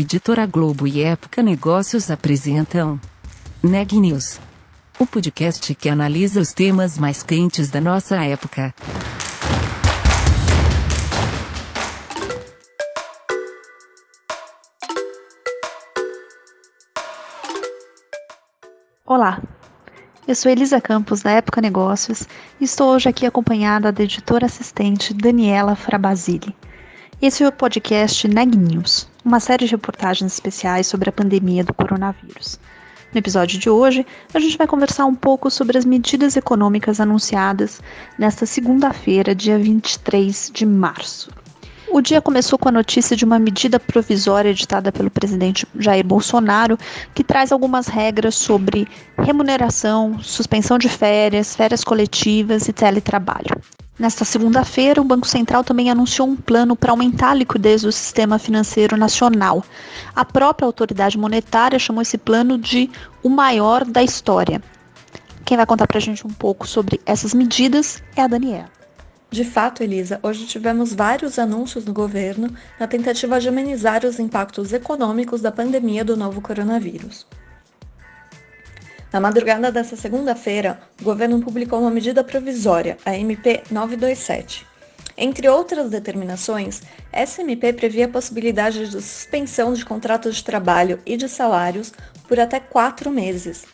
Editora Globo e Época Negócios apresentam Neg News, o podcast que analisa os temas mais quentes da nossa época. Olá, eu sou Elisa Campos da Época Negócios e estou hoje aqui acompanhada da editora assistente Daniela Frabasile. Esse é o podcast Neg News, uma série de reportagens especiais sobre a pandemia do coronavírus. No episódio de hoje, a gente vai conversar um pouco sobre as medidas econômicas anunciadas nesta segunda-feira, dia 23 de março. O dia começou com a notícia de uma medida provisória editada pelo presidente Jair Bolsonaro, que traz algumas regras sobre remuneração, suspensão de férias, férias coletivas e teletrabalho. Nesta segunda-feira, o Banco Central também anunciou um plano para aumentar a liquidez do sistema financeiro nacional. A própria autoridade monetária chamou esse plano de o maior da história. Quem vai contar para a gente um pouco sobre essas medidas é a Daniela. De fato, Elisa, hoje tivemos vários anúncios do governo na tentativa de amenizar os impactos econômicos da pandemia do novo coronavírus. Na madrugada desta segunda-feira, o governo publicou uma medida provisória, a MP 927. Entre outras determinações, essa MP previa a possibilidade de suspensão de contratos de trabalho e de salários por até quatro meses.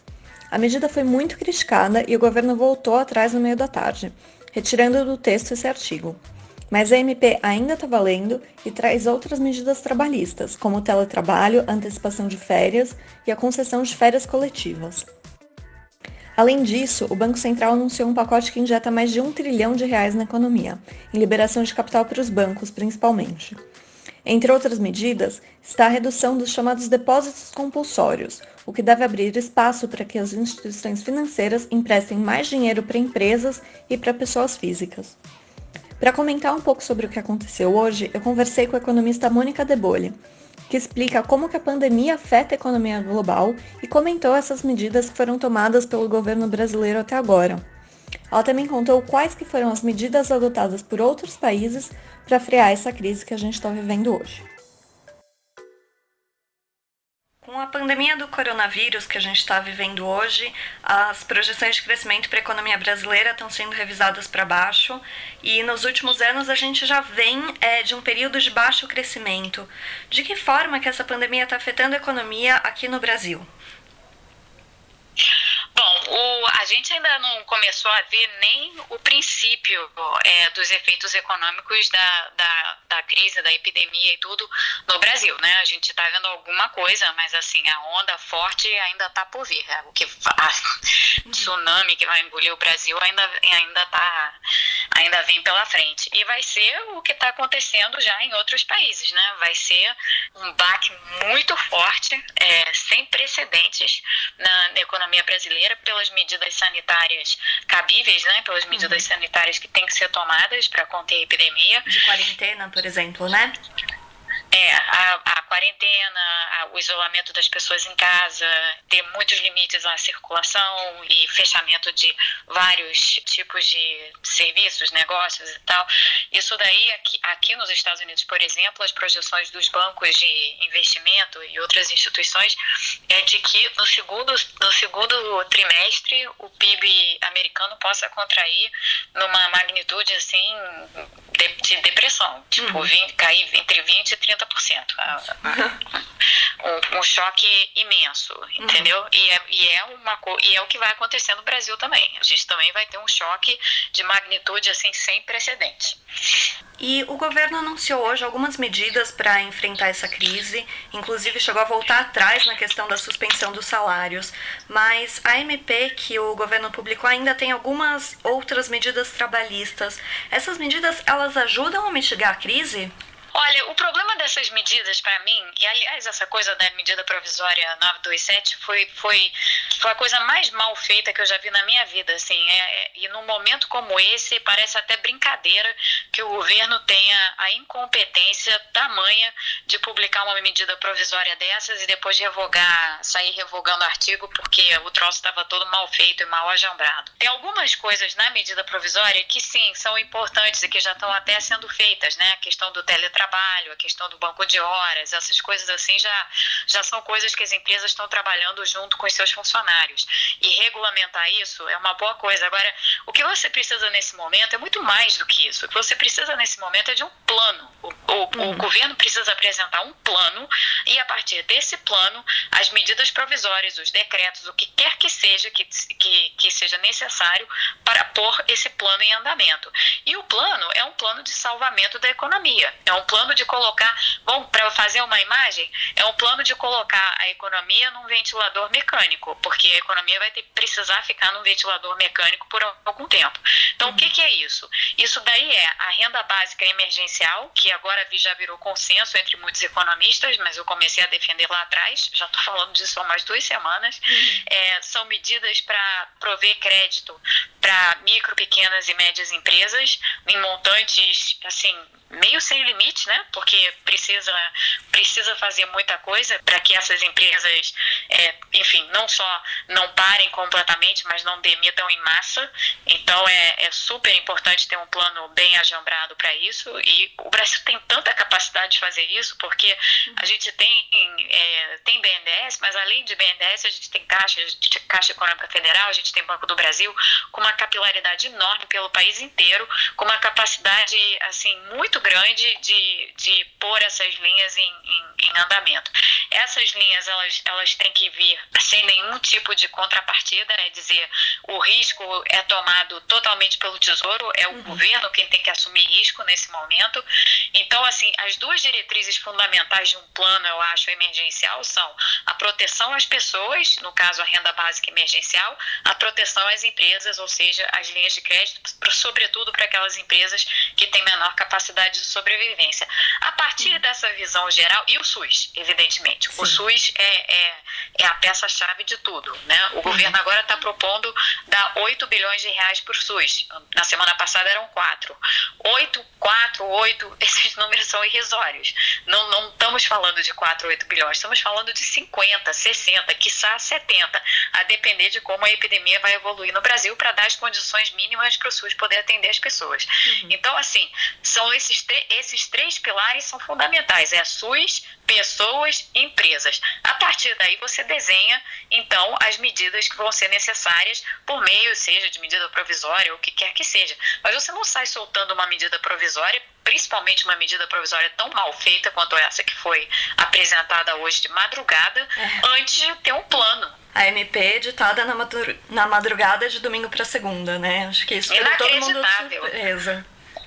A medida foi muito criticada e o governo voltou atrás no meio da tarde, retirando do texto esse artigo. Mas a MP ainda está valendo e traz outras medidas trabalhistas, como o teletrabalho, antecipação de férias e a concessão de férias coletivas. Além disso, o Banco Central anunciou um pacote que injeta mais de um trilhão de reais na economia, em liberação de capital para os bancos, principalmente. Entre outras medidas, está a redução dos chamados depósitos compulsórios, o que deve abrir espaço para que as instituições financeiras emprestem mais dinheiro para empresas e para pessoas físicas. Para comentar um pouco sobre o que aconteceu hoje, eu conversei com a economista Mônica Debole, que explica como que a pandemia afeta a economia global e comentou essas medidas que foram tomadas pelo governo brasileiro até agora. Ela também contou quais que foram as medidas adotadas por outros países para frear essa crise que a gente está vivendo hoje. Com a pandemia do coronavírus que a gente está vivendo hoje, as projeções de crescimento para a economia brasileira estão sendo revisadas para baixo e nos últimos anos a gente já vem é, de um período de baixo crescimento. De que forma que essa pandemia está afetando a economia aqui no Brasil? Bom, o, a gente ainda não começou a ver nem o princípio é, dos efeitos econômicos da, da, da, crise, da epidemia e tudo no Brasil, né? A gente está vendo alguma coisa, mas assim, a onda forte ainda está por vir. O que a tsunami que vai engolir o Brasil ainda ainda tá ainda vem pela frente. E vai ser o que está acontecendo já em outros países, né? Vai ser um baque muito forte, é, sem precedentes na, na economia brasileira brasileira pelas medidas sanitárias cabíveis, né, pelas medidas uhum. sanitárias que têm que ser tomadas para conter a epidemia. De quarentena, por exemplo, né? É, a, a quarentena, a, o isolamento das pessoas em casa, ter muitos limites à circulação e fechamento de vários tipos de serviços, negócios e tal. Isso daí, aqui, aqui nos Estados Unidos, por exemplo, as projeções dos bancos de investimento e outras instituições é de que no segundo, no segundo trimestre o PIB americano possa contrair numa magnitude assim de, de depressão, tipo, uhum. cair entre 20% e 30%. Um, um choque imenso, uhum. entendeu? Uhum. E, é, e, é uma, e é o que vai acontecer no Brasil também. A gente também vai ter um choque de magnitude assim sem precedente. E o governo anunciou hoje algumas medidas para enfrentar essa crise, inclusive chegou a voltar atrás na questão da suspensão dos salários, mas a MP que o governo publicou ainda tem algumas outras medidas trabalhistas. Essas medidas elas ajudam a mitigar a crise? Olha, o problema dessas medidas para mim, e aliás essa coisa da medida provisória 927 foi, foi, foi a coisa mais mal feita que eu já vi na minha vida, assim, é, é, e num momento como esse parece até brincadeira que o governo tenha a incompetência tamanha de publicar uma medida provisória dessas e depois revogar, sair revogando artigo porque o troço estava todo mal feito e mal ajambrado. Tem algumas coisas na medida provisória que sim, são importantes e que já estão até sendo feitas, né? A questão do teletrabalho trabalho, a questão do banco de horas, essas coisas assim já, já são coisas que as empresas estão trabalhando junto com os seus funcionários. E regulamentar isso é uma boa coisa. Agora, o que você precisa nesse momento é muito mais do que isso. O que você precisa nesse momento é de um plano. O, o, uhum. o governo precisa apresentar um plano e, a partir desse plano, as medidas provisórias, os decretos, o que quer que seja que, que, que seja necessário para pôr esse plano em andamento. E o plano é um plano de salvamento da economia. É um plano de colocar, bom, para fazer uma imagem, é um plano de colocar a economia num ventilador mecânico, porque a economia vai ter, precisar ficar num ventilador mecânico por algum tempo. Então, uhum. o que, que é isso? Isso daí é a renda básica emergencial, que agora já virou consenso entre muitos economistas, mas eu comecei a defender lá atrás, já estou falando disso há mais duas semanas. Uhum. É, são medidas para prover crédito para micro, pequenas e médias empresas em montantes assim meio sem limite, né? Porque precisa, precisa fazer muita coisa para que essas empresas, é, enfim, não só não parem completamente, mas não demitam em massa. Então é, é super importante ter um plano bem ajambrado para isso. E o Brasil tem tanta capacidade de fazer isso, porque a gente tem, é, tem BNDES, mas além de BNDES, a gente tem Caixa, Caixa Econômica Federal, a gente tem Banco do Brasil, com uma capilaridade enorme pelo país inteiro, com uma capacidade assim muito grande de, de pôr essas linhas em, em, em, andamento. Essas linhas elas, elas têm que vir sem nenhum tipo de contrapartida, é dizer, o risco é tomado totalmente pelo Tesouro, é o uhum. governo quem tem que assumir risco nesse momento. Então, assim, as duas diretrizes fundamentais de um plano, eu acho, emergencial são a proteção às pessoas, no caso a renda básica emergencial, a proteção às empresas, ou seja, as linhas de crédito, sobretudo para aquelas empresas que têm menor capacidade de sobrevivência. A partir dessa visão geral, e o SUS, evidentemente. Sim. O SUS é, é, é a peça-chave de tudo. Né? O uhum. governo agora está propondo dar 8 bilhões de reais para o SUS. Na semana passada eram 4. 8, 4, 8, esses números são irrisórios. Não, não estamos falando de 4, 8 bilhões, estamos falando de 50, 60, quiçá 70, a depender de como a epidemia vai evoluir no Brasil para dar as condições mínimas para o SUS poder atender as pessoas. Uhum. Então, assim, são esses esses três pilares são fundamentais: é a SUS, pessoas empresas. A partir daí você desenha, então, as medidas que vão ser necessárias por meio, seja de medida provisória ou o que quer que seja. Mas você não sai soltando uma medida provisória, principalmente uma medida provisória tão mal feita quanto essa que foi apresentada hoje de madrugada, é. antes de ter um plano a MP editada na, na madrugada de domingo para segunda, né? Acho que isso pegou todo mundo de surpresa.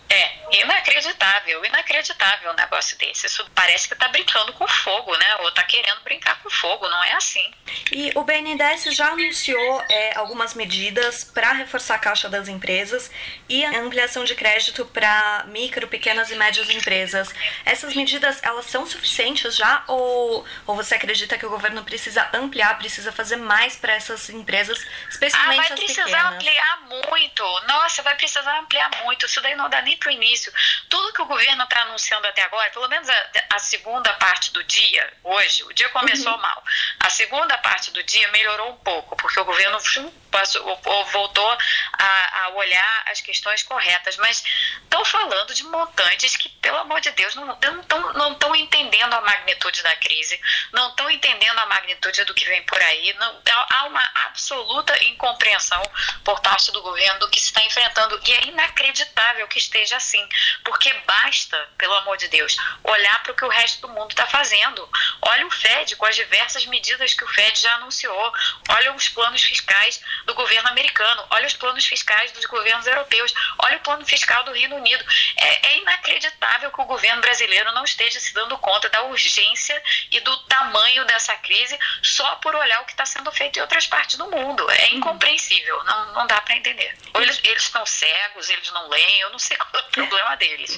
É, inacreditável, inacreditável um negócio desse. Isso parece que tá brincando com fogo, né? Ou tá querendo brincar com fogo, não é assim. E o BNDES já anunciou é, algumas medidas para reforçar a caixa das empresas e a ampliação de crédito para micro, pequenas e médias empresas. Essas medidas, elas são suficientes já ou, ou você acredita que o governo precisa ampliar, precisa fazer mais para essas empresas, especialmente ah, vai precisar ampliar muito. Nossa, vai precisar ampliar muito. Isso daí não dá nem para o início. Tudo que o governo está anunciando até agora, pelo menos a, a, segunda parte do dia, hoje, o dia começou uhum. mal. A segunda parte do dia melhorou um pouco, porque o governo passou, voltou a, a olhar as questões corretas. Mas estão falando de montantes que, pelo amor de Deus, não estão não estão entendendo a magnitude da crise, não estão entendendo a magnitude do que vem por aí. Não, há uma absoluta incompreensão por parte do governo do que se está enfrentando. E é inacreditável que esteja assim, porque basta, pelo amor de Deus, olhar para o que o resto do mundo está fazendo. Olha o Fed com as diversas medidas que o Fed já anunciou. Olha os planos fiscais do governo americano. Olha os planos fiscais dos governos europeus. Olha o plano fiscal do Reino Unido. É, é inacreditável que o governo brasileiro não esteja se dando conta da urgência e do tamanho dessa crise só por olhar o que está sendo feito em outras partes do mundo. É incompreensível. Não, não dá para entender. Ou eles, eles estão cegos, eles não leem, eu não sei qual é o problema deles.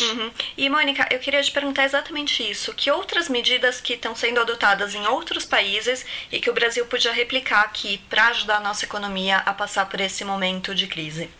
Uhum. E, Mônica, eu queria te perguntar exatamente isso. Que outras medidas que estão sendo adotadas em outros países e que o Brasil podia replicar aqui para ajudar nossa economia a passar por esse momento de crise?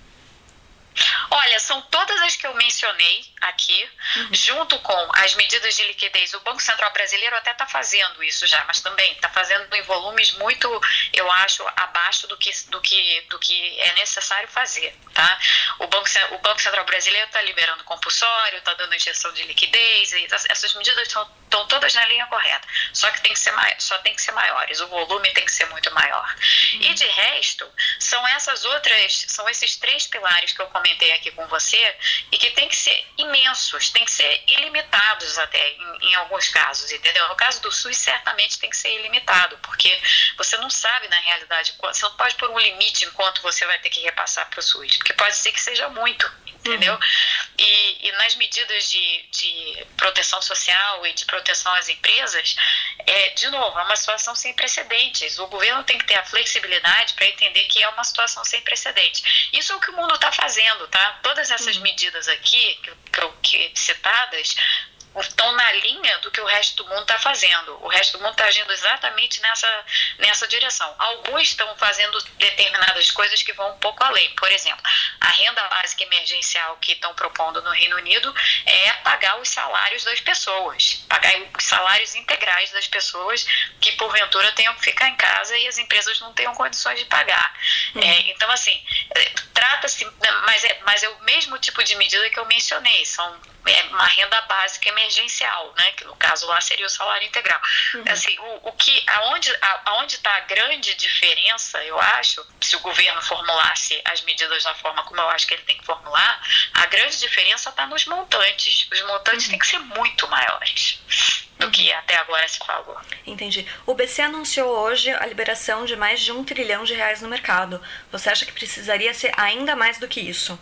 Olha, são todas as que eu mencionei aqui, uhum. junto com as medidas de liquidez. O Banco Central brasileiro até está fazendo isso já, mas também está fazendo em volumes muito, eu acho, abaixo do que, do que, do que é necessário fazer. Tá? O, Banco, o Banco Central brasileiro está liberando compulsório, está dando injeção de liquidez, e essas medidas estão todas na linha correta. Só que tem que ser só tem que ser maiores, o volume tem que ser muito maior. Uhum. E de resto, são essas outras, são esses três pilares que eu comentei aqui com você e que tem que ser imensos, tem que ser ilimitados até em, em alguns casos, entendeu? No caso do SUS, certamente tem que ser ilimitado, porque você não sabe na realidade, você não pode pôr um limite enquanto você vai ter que repassar para o SUS, porque pode ser que seja muito, entendeu? Uhum. E, e, nas medidas de, de proteção social e de proteção às empresas, é, de novo, é uma situação sem precedentes. O governo tem que ter a flexibilidade para entender que é uma situação sem precedentes. Isso é o que o mundo está fazendo, tá? Todas essas uhum. medidas aqui, que, que, que citadas, estão na linha do que o resto do mundo está fazendo. O resto do mundo está agindo exatamente nessa, nessa direção. Alguns estão fazendo determinadas coisas que vão um pouco além. Por exemplo, a renda básica emergencial que estão propondo no Reino Unido é pagar os salários das pessoas, pagar os salários integrais das pessoas que porventura tenham que ficar em casa e as empresas não tenham condições de pagar. Uhum. É, então, assim, é, trata-se, mas é, mas é o mesmo tipo de medida que eu mencionei, são é uma renda básica emergencial, né? Que no caso lá seria o salário integral. Uhum. Assim, o, o que, aonde aonde está a grande diferença, eu acho, se o governo formulasse as medidas da forma como eu acho que ele tem que formular, a grande diferença está nos montantes. Os montantes uhum. têm que ser muito maiores do que uhum. até agora se falou. Entendi. O BC anunciou hoje a liberação de mais de um trilhão de reais no mercado. Você acha que precisaria ser ainda mais do que isso?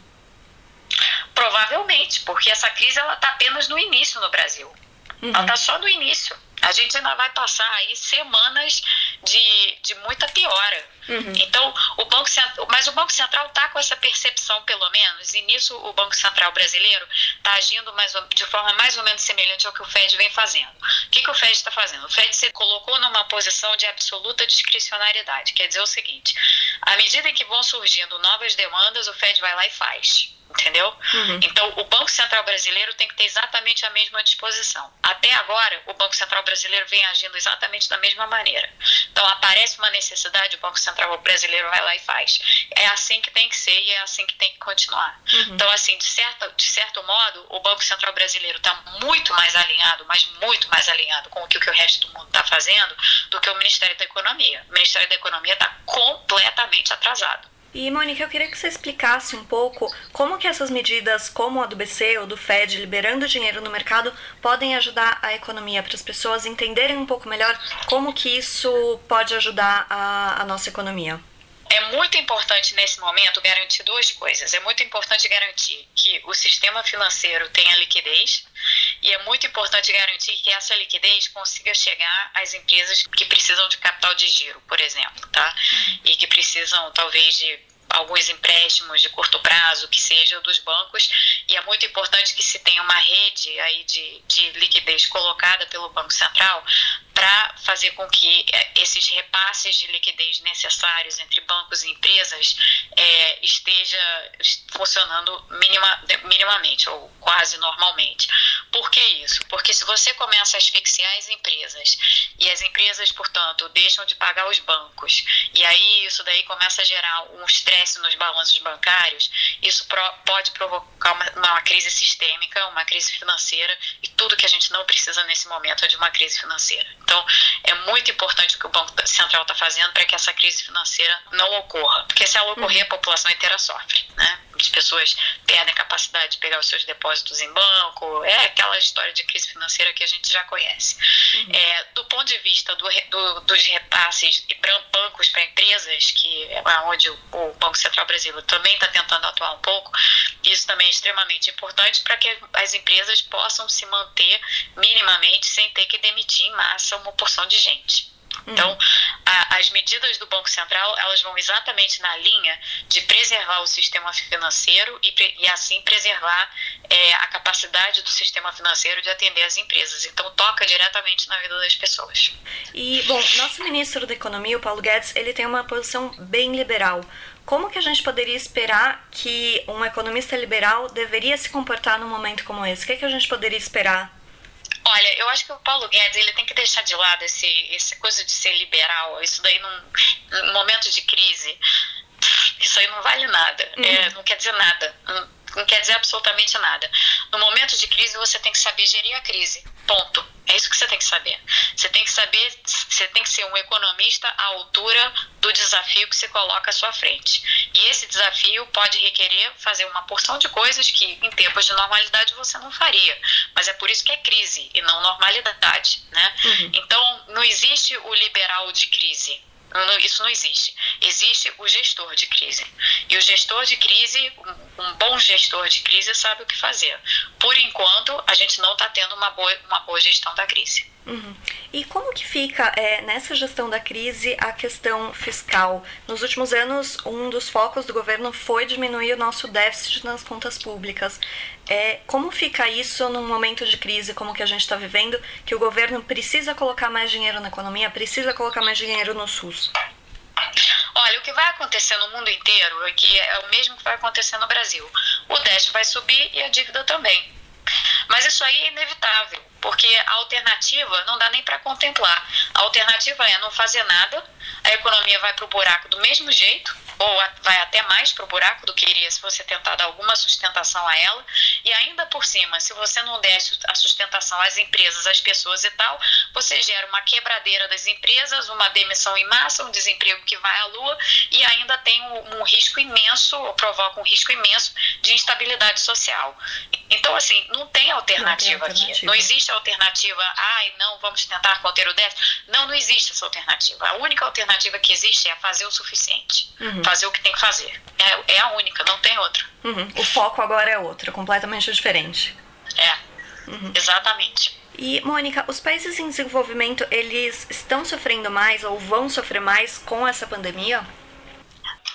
Provavelmente, porque essa crise ela está apenas no início no Brasil. Uhum. Ela está só no início. A gente ainda vai passar aí semanas de, de muita piora. Uhum. Então, o Banco Central, mas o Banco Central está com essa percepção, pelo menos, e nisso o Banco Central brasileiro está agindo mais, de forma mais ou menos semelhante ao que o Fed vem fazendo. O que, que o Fed está fazendo? O Fed se colocou numa posição de absoluta discricionariedade, quer dizer o seguinte: à medida que vão surgindo novas demandas, o Fed vai lá e faz entendeu? Uhum. Então, o Banco Central brasileiro tem que ter exatamente a mesma disposição. Até agora, o Banco Central brasileiro vem agindo exatamente da mesma maneira. Então, aparece uma necessidade, o Banco Central brasileiro vai lá e faz. É assim que tem que ser e é assim que tem que continuar. Uhum. Então, assim, de certo, de certo modo, o Banco Central brasileiro está muito mais alinhado, mas muito mais alinhado com o que o resto do mundo está fazendo do que o Ministério da Economia. O Ministério da Economia está completamente atrasado. E, Mônica, eu queria que você explicasse um pouco como que essas medidas, como a do BC ou do FED, liberando dinheiro no mercado, podem ajudar a economia, para as pessoas entenderem um pouco melhor como que isso pode ajudar a, a nossa economia. É muito importante nesse momento garantir duas coisas. É muito importante garantir que o sistema financeiro tenha liquidez e é muito importante garantir que essa liquidez consiga chegar às empresas que precisam de capital de giro, por exemplo, tá? E que precisam talvez de alguns empréstimos de curto prazo, que seja dos bancos, e é muito importante que se tenha uma rede aí de, de liquidez colocada pelo Banco Central para fazer com que é, esses repasses de liquidez necessários entre bancos e empresas é, esteja funcionando minima, minimamente ou quase normalmente. Por que isso? Porque se você começa a asfixiar as empresas e as empresas, portanto, deixam de pagar os bancos e aí isso daí começa a gerar um estresse nos balanços bancários, isso pro, pode provocar uma, uma crise sistêmica, uma crise financeira e tudo que a gente não precisa nesse momento é de uma crise financeira. Então, é muito importante o que o Banco Central está fazendo para que essa crise financeira não ocorra. Porque se ela ocorrer, a população inteira sofre. Né? As pessoas perdem a capacidade de pegar os seus depósitos em banco. É aquela história de crise financeira que a gente já conhece. Uhum. É, do ponto de vista do, do, dos repasses de bancos para empresas, que é onde o, o Banco Central Brasileiro também está tentando atuar um pouco, isso também é extremamente importante para que as empresas possam se manter minimamente sem ter que demitir em massa uma porção de gente. Então, a, as medidas do Banco Central, elas vão exatamente na linha de preservar o sistema financeiro e, e assim preservar é, a capacidade do sistema financeiro de atender as empresas. Então, toca diretamente na vida das pessoas. E, bom, nosso ministro da Economia, o Paulo Guedes, ele tem uma posição bem liberal. Como que a gente poderia esperar que um economista liberal deveria se comportar num momento como esse? O que, é que a gente poderia esperar Olha, eu acho que o Paulo Guedes ele tem que deixar de lado esse, essa coisa de ser liberal. Isso daí num, num momento de crise, isso aí não vale nada. Uhum. É, não quer dizer nada. Não, quer dizer absolutamente nada. No momento de crise, você tem que saber gerir a crise. Ponto. É isso que você tem que saber. Você tem que saber, você tem que ser um economista à altura do desafio que você coloca à sua frente. E esse desafio pode requerer fazer uma porção de coisas que em tempos de normalidade você não faria. Mas é por isso que é crise e não normalidade, né? Uhum. Então, não existe o liberal de crise isso não existe. Existe o gestor de crise. E o gestor de crise, um, um bom gestor de crise, sabe o que fazer. Por enquanto, a gente não está tendo uma boa, uma boa gestão da crise. Uhum. E como que fica é, nessa gestão da crise a questão fiscal? Nos últimos anos, um dos focos do governo foi diminuir o nosso déficit nas contas públicas. É, como fica isso num momento de crise como que a gente está vivendo, que o governo precisa colocar mais dinheiro na economia, precisa colocar mais dinheiro no SUS? Olha, o que vai acontecer no mundo inteiro é, que é o mesmo que vai acontecer no Brasil. O déficit vai subir e a dívida também. Mas isso aí é inevitável, porque a alternativa não dá nem para contemplar. A alternativa é não fazer nada, a economia vai para o buraco do mesmo jeito, ou vai até mais para o buraco do que iria se você tentar dar alguma sustentação a ela, e ainda por cima, se você não der a sustentação às empresas, às pessoas e tal, você gera uma quebradeira das empresas, uma demissão em massa, um desemprego que vai à lua, e ainda tem um, um risco imenso, ou provoca um risco imenso de instabilidade social. Então, assim, não tem alternativa, não tem alternativa. aqui. Não existe alternativa, ai, não, vamos tentar conter o déficit. Não, não existe essa alternativa. A única alternativa que existe é fazer o suficiente. Uhum. Fazer o que tem que fazer. É, é a única, não tem outra. Uhum. O foco agora é outro, completamente diferente. É, uhum. exatamente. E, Mônica, os países em desenvolvimento, eles estão sofrendo mais ou vão sofrer mais com essa pandemia?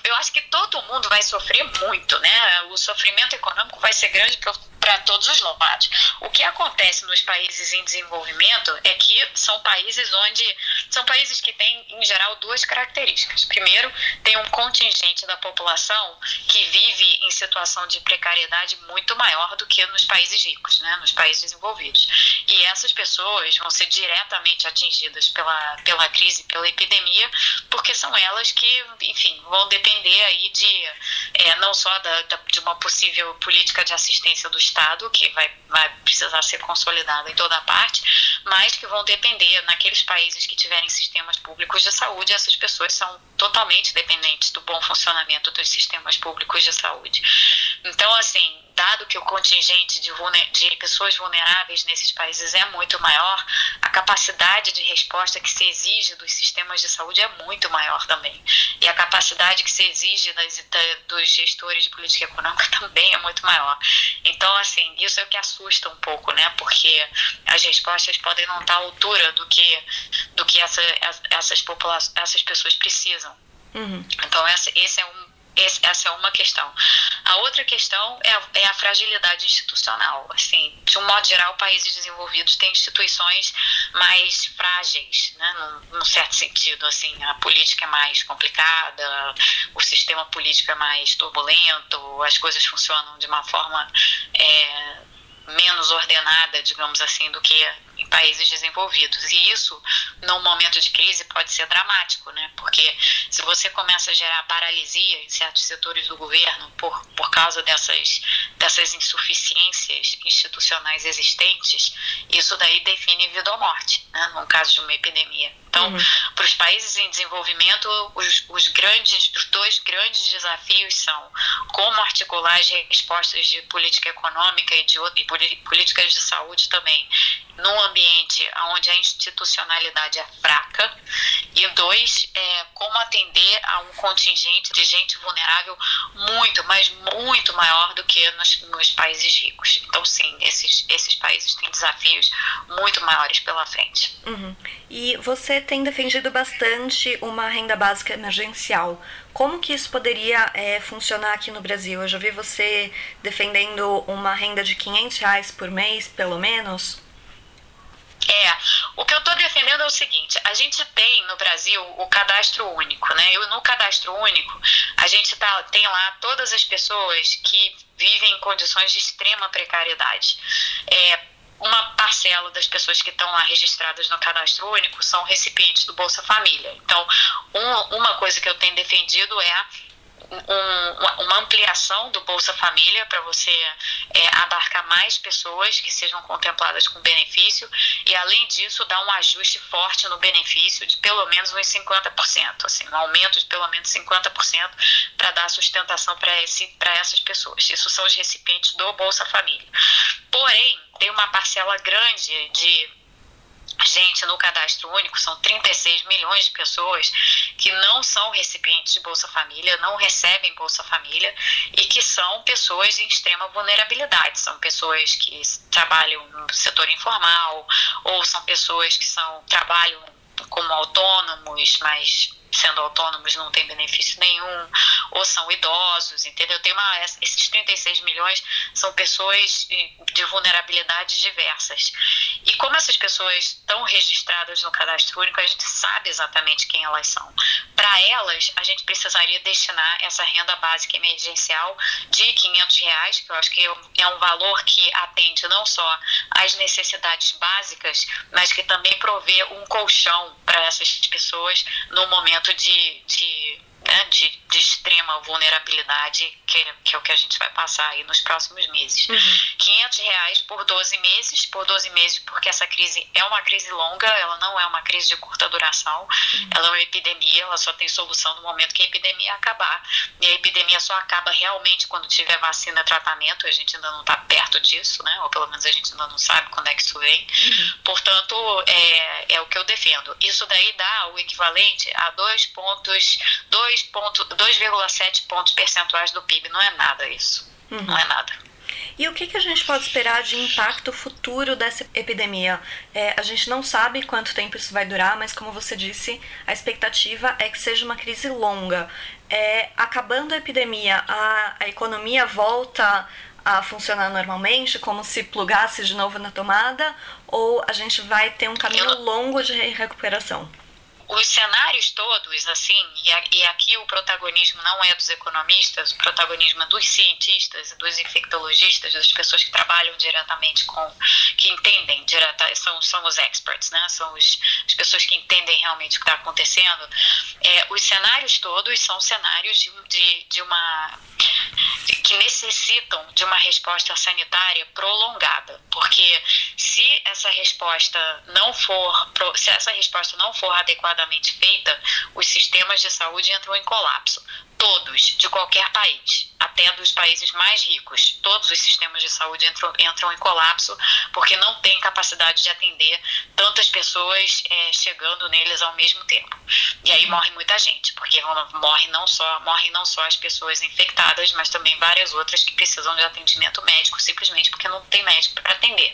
Eu acho que todo mundo vai sofrer muito, né? O sofrimento econômico vai ser grande para todos os lados. O que acontece nos países em desenvolvimento é que são países onde são países que têm em geral duas características. Primeiro, tem um contingente da população que vive em situação de precariedade muito maior do que nos países ricos, né, nos países desenvolvidos. E essas pessoas vão ser diretamente atingidas pela pela crise, pela epidemia, porque são elas que, enfim, vão depender aí de é, não só da, da, de uma possível política de assistência do Estado Estado, que vai, vai precisar ser consolidado em toda a parte, mas que vão depender, naqueles países que tiverem sistemas públicos de saúde, essas pessoas são totalmente dependentes do bom funcionamento dos sistemas públicos de saúde. Então, assim, dado que o contingente de, de, pessoas vulneráveis nesses países é muito maior, a capacidade de resposta que se exige dos sistemas de saúde é muito maior também. E a capacidade que se exige das, da, dos gestores de política econômica também é muito maior. Então, assim, isso é o que assusta um pouco, né? Porque as respostas podem não estar à altura do que, do que essa, essas, essas pessoas precisam. Uhum. Então, essa, esse é um essa é uma questão. A outra questão é a, é a, fragilidade institucional. Assim, de um modo geral, países desenvolvidos têm instituições mais frágeis, né, num, num, certo sentido. Assim, a política é mais complicada, o sistema político é mais turbulento, as coisas funcionam de uma forma é, menos ordenada, digamos assim, do que países desenvolvidos. E isso, num momento de crise, pode ser dramático, né? Porque se você começa a gerar paralisia em certos setores do governo por, por causa dessas, dessas insuficiências institucionais existentes, isso daí define vida ou morte, né? no caso de uma epidemia. Então, uhum. para os países em desenvolvimento, os, os, grandes, os dois grandes desafios são como articular as respostas de política econômica e de e políticas de saúde também num ambiente onde a institucionalidade é fraca, e dois, é, como atender a um contingente de gente vulnerável muito, mas muito maior do que nos, nos países ricos. Então, sim, esses, esses países têm desafios muito maiores pela frente. Uhum. E você tem defendido bastante uma renda básica emergencial. Como que isso poderia é, funcionar aqui no Brasil? Eu já vi você defendendo uma renda de 500 reais por mês, pelo menos. É, o que eu estou defendendo é o seguinte: a gente tem no Brasil o cadastro único, né? E no cadastro único, a gente tá, tem lá todas as pessoas que vivem em condições de extrema precariedade. É, uma parcela das pessoas que estão lá registradas no cadastro único são recipientes do Bolsa Família. Então, um, uma coisa que eu tenho defendido é um, uma ampliação do Bolsa Família para você é, abarcar mais pessoas que sejam contempladas com benefício e, além disso, dar um ajuste forte no benefício de pelo menos uns 50%, assim, um aumento de pelo menos 50% para dar sustentação para essas pessoas. Isso são os recipientes do Bolsa Família. Porém, tem uma parcela grande de gente no cadastro único, são 36 milhões de pessoas que não são recipientes de Bolsa Família, não recebem Bolsa Família e que são pessoas em extrema vulnerabilidade. São pessoas que trabalham no setor informal ou são pessoas que são, trabalham como autônomos, mas sendo autônomos não tem benefício nenhum, ou são idosos, entendeu? Tem uma, esses 36 milhões são pessoas de vulnerabilidades diversas. E como essas pessoas estão registradas no cadastro único, a gente sabe exatamente quem elas são. Para elas, a gente precisaria destinar essa renda básica emergencial de 500 reais, que eu acho que é um valor que atende não só às necessidades básicas, mas que também provê um colchão para essas pessoas no momento momento de, de, né, de, de, extrema vulnerabilidade, que, que, é o que a gente vai passar aí nos próximos meses. Uhum. 500 reais por 12 meses, por 12 meses, porque essa crise é uma crise longa, ela não é uma crise de curta duração, uhum. ela é uma epidemia, ela só tem solução no momento que a epidemia acabar. E a epidemia só acaba realmente quando tiver vacina e tratamento, a gente ainda não está perto disso, né? Ou pelo menos a gente ainda não sabe quando é que isso vem. Uhum. Portanto, é, é o que eu defendo. Isso daí dá o equivalente a 2 pontos, 2,7 pontos percentuais do PIB. Não é nada isso. Uhum. Não é nada. E o que, que a gente pode esperar de impacto futuro dessa epidemia? É, a gente não sabe quanto tempo isso vai durar, mas como você disse, a expectativa é que seja uma crise longa. É, acabando a epidemia, a, a economia volta a funcionar normalmente, como se plugasse de novo na tomada, ou a gente vai ter um caminho longo de recuperação? Os cenários todos, assim, e, aqui o protagonismo não é dos economistas, o protagonismo é dos cientistas, dos infectologistas, das pessoas que trabalham diretamente com, que entendem, direta, são, são os experts, né? São os, as pessoas que entendem realmente o que está acontecendo. É, os cenários todos são cenários de, de, de uma que necessitam de uma resposta sanitária prolongada, porque se essa resposta não for se essa resposta não for adequadamente feita, os sistemas de saúde entram em colapso todos, de qualquer país, até dos países mais ricos, todos os sistemas de saúde entram, entram em colapso porque não tem capacidade de atender tantas pessoas é, chegando neles ao mesmo tempo. E aí morre muita gente, porque morre não só, morrem não só as pessoas infectadas, mas também várias outras que precisam de atendimento médico, simplesmente porque não tem médico para atender.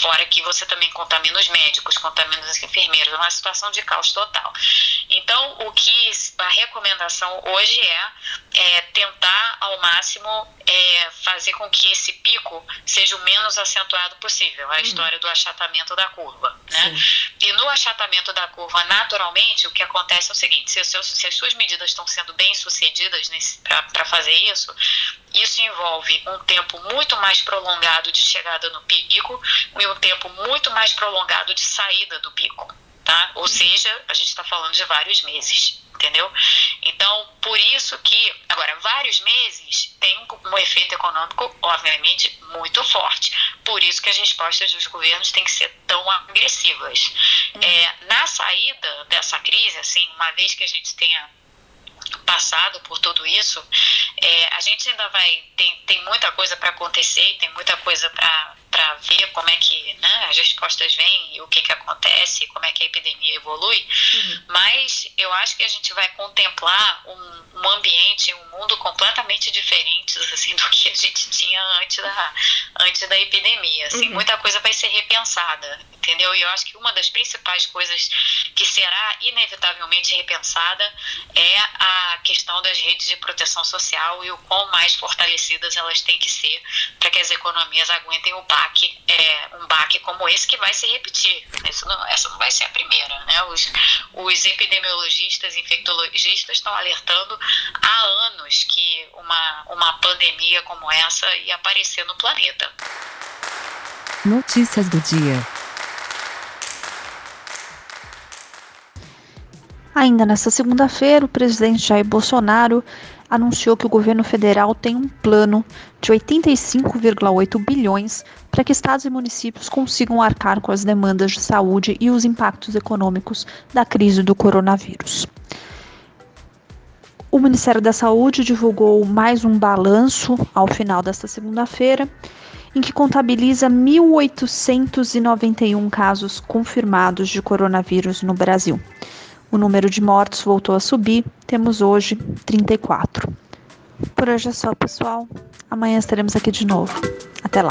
Fora que você também contamina os médicos, contamina os enfermeiros, é uma situação de caos total. Então, o que a recomendação hoje é é, tentar ao máximo é, fazer com que esse pico seja o menos acentuado possível, a uhum. história do achatamento da curva. Né? E no achatamento da curva, naturalmente, o que acontece é o seguinte: se, se as suas medidas estão sendo bem sucedidas para fazer isso, isso envolve um tempo muito mais prolongado de chegada no pico e um tempo muito mais prolongado de saída do pico. Tá? Ou uhum. seja, a gente está falando de vários meses entendeu? Então, por isso que, agora, vários meses tem um, um, efeito econômico, obviamente, muito forte. Por isso que as respostas dos governos têm que ser tão agressivas. Uhum. É, na saída dessa crise, assim, uma vez que a gente tenha passado por tudo isso, é, a gente ainda vai tem, tem muita coisa para acontecer, tem muita coisa para para ver como é que né, as respostas vêm e o que, que acontece, como é que a epidemia evolui, uhum. mas eu acho que a gente vai contemplar um, um, ambiente, um mundo completamente diferente assim, do que a gente tinha antes da, antes da epidemia. Assim, uhum. Muita coisa vai ser repensada, entendeu? E eu acho que uma das principais coisas que será inevitavelmente repensada é a questão das redes de proteção social e o quão mais fortalecidas elas têm que ser para que as economias aguentem o baque, é, um baque como esse que vai se repetir. Não, essa não vai ser a primeira. Né? Os, os epidemiologistas, infectologistas estão alertando há anos que uma, uma pandemia como essa ia aparecer no planeta. Notícias do dia. Ainda nesta segunda-feira, o presidente Jair Bolsonaro anunciou que o governo federal tem um plano de 85,8 bilhões para que estados e municípios consigam arcar com as demandas de saúde e os impactos econômicos da crise do coronavírus. O Ministério da Saúde divulgou mais um balanço ao final desta segunda-feira, em que contabiliza 1.891 casos confirmados de coronavírus no Brasil. O número de mortos voltou a subir, temos hoje 34. Por hoje é só, pessoal. Amanhã estaremos aqui de novo. Até lá.